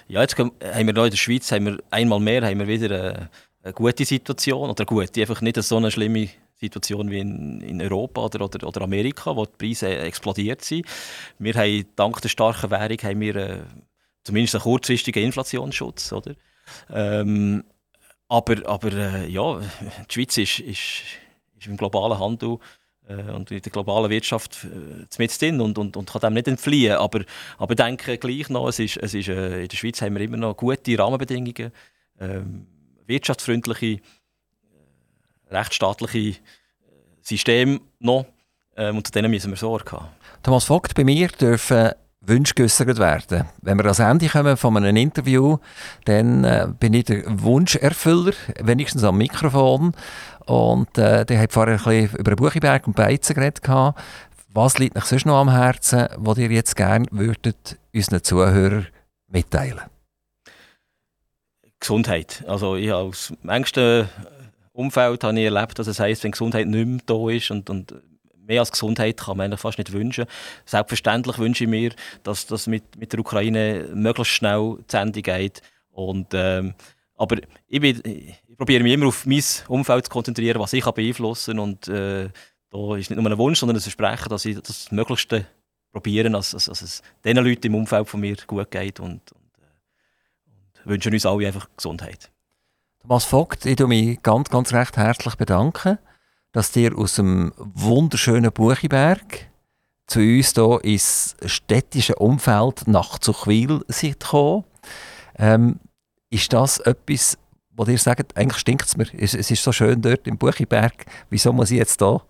Ja, jetzt haben wir noch in der Schweiz haben wir einmal mehr haben wir wieder eine, eine gute Situation. Oder gut, einfach nicht so eine schlimme Situation wie in, in Europa oder, oder, oder Amerika, wo die Preise explodiert sind. Wir haben dank der starken Währung haben wir, äh, zumindest einen kurzfristigen Inflationsschutz. Oder? Ähm, aber aber äh, ja, die Schweiz ist, ist, ist im globalen Handel äh, und in der globalen Wirtschaft äh, drin und, und, und kann dem nicht entfliehen. Aber, aber denke gleich noch, es ist, es ist, äh, in der Schweiz haben wir immer noch gute Rahmenbedingungen, ähm, wirtschaftsfreundliche, äh, rechtsstaatliche äh, Systeme noch ähm, und zu denen müssen wir Sorge haben. Thomas Vogt, bei mir dürfen Wünsche geäussert werden. Wenn wir ans Ende kommen von einem Interview, dann äh, bin ich der Wunscherfüller, wenigstens am Mikrofon. Und äh, der hat vorher ein bisschen über Buchiberg und Beizen geredet. gehabt. Was liegt euch sonst noch am Herzen, was ihr jetzt gerne würdet unseren Zuhörern mitteilen? Gesundheit. Also ich habe aus dem engsten Umfeld habe ich erlebt, dass es heisst, wenn Gesundheit nicht mehr da ist und, und mehr als Gesundheit kann man eigentlich fast nicht wünschen. Selbstverständlich wünsche ich mir, dass das mit, mit der Ukraine möglichst schnell zu Ende geht. Und, ähm, aber ich, bin, ich probiere mich immer auf mein Umfeld zu konzentrieren, was ich beeinflussen kann. Und äh, da ist nicht nur ein Wunsch, sondern ein Versprechen, dass ich das Möglichste probiere, dass, dass, dass es den Leuten im Umfeld von mir gut geht. Und, und, äh, und wünsche uns alle einfach Gesundheit. Thomas Vogt, ich bedanke mich ganz, ganz recht herzlich bedanken, dass ihr aus dem wunderschönen Buchiberg zu uns hier ins städtische Umfeld nach Zuchwil seid gekommen. Ähm, ist das etwas, wo ihr sagt, eigentlich stinkt es mir, es, es ist so schön dort im Buchiberg, wieso muss ich jetzt hier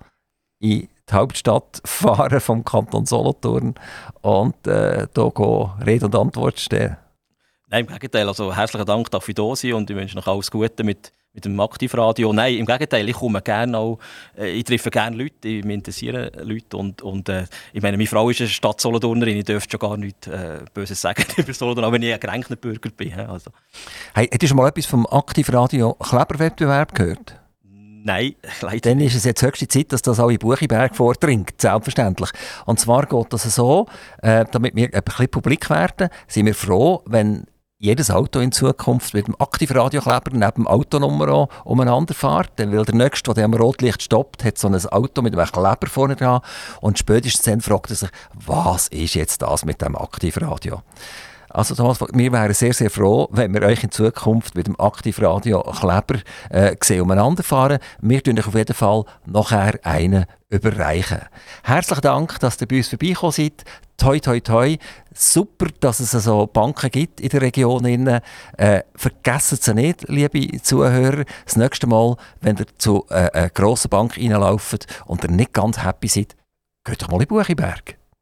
in die Hauptstadt fahren vom Kanton Solothurn und äh, hier Rede und Antwort stehen? Nein, im Gegenteil. Also herzlichen Dank, dass ich da sein und ich wünsche noch alles Gute mit, mit dem Aktivradio. Nein, im Gegenteil, ich komme gerne auch, äh, ich treffe gerne Leute, ich, mich interessieren Leute und, und äh, ich meine, meine Frau ist eine Stadt Solothurnerin, ich dürfte schon gar nichts äh, Böses sagen über Solothurn, auch wenn ich ein geränkter Bürger bin. Also. Hey, hättest du schon mal etwas vom Aktivradio Kleberwettbewerb gehört? Nein, leider Dann ist es jetzt höchste Zeit, dass das auch in Buchiberg vordringt, selbstverständlich. Und zwar geht das so, äh, damit wir ein bisschen publik werden, sind wir froh, wenn jedes Auto in Zukunft mit dem Aktivradiokleber neben dem Autonummer umeinander fährt. Dann der Nächste, der am Rotlicht stoppt, hat so ein Auto mit einem Kleber vorne dran und spätestens dann fragt er sich, was ist jetzt das mit dem Aktivradio? Also Thomas, wir wären sehr, sehr froh, wenn wir euch in Zukunft mit dem Aktivradio Kleber äh, sehen umeinander fahren. Wir tun euch auf jeden Fall nachher einen überreichen. Herzlichen Dank, dass ihr bei uns vorbeigekommen seid. Toi, toi, toi. Super, dass es so Banken gibt in der Region. Äh, vergessen Sie nicht, liebe Zuhörer, das nächste Mal, wenn ihr zu äh, einer grossen Bank reinlauft und ihr nicht ganz happy seid, geht doch mal in Buchiberg.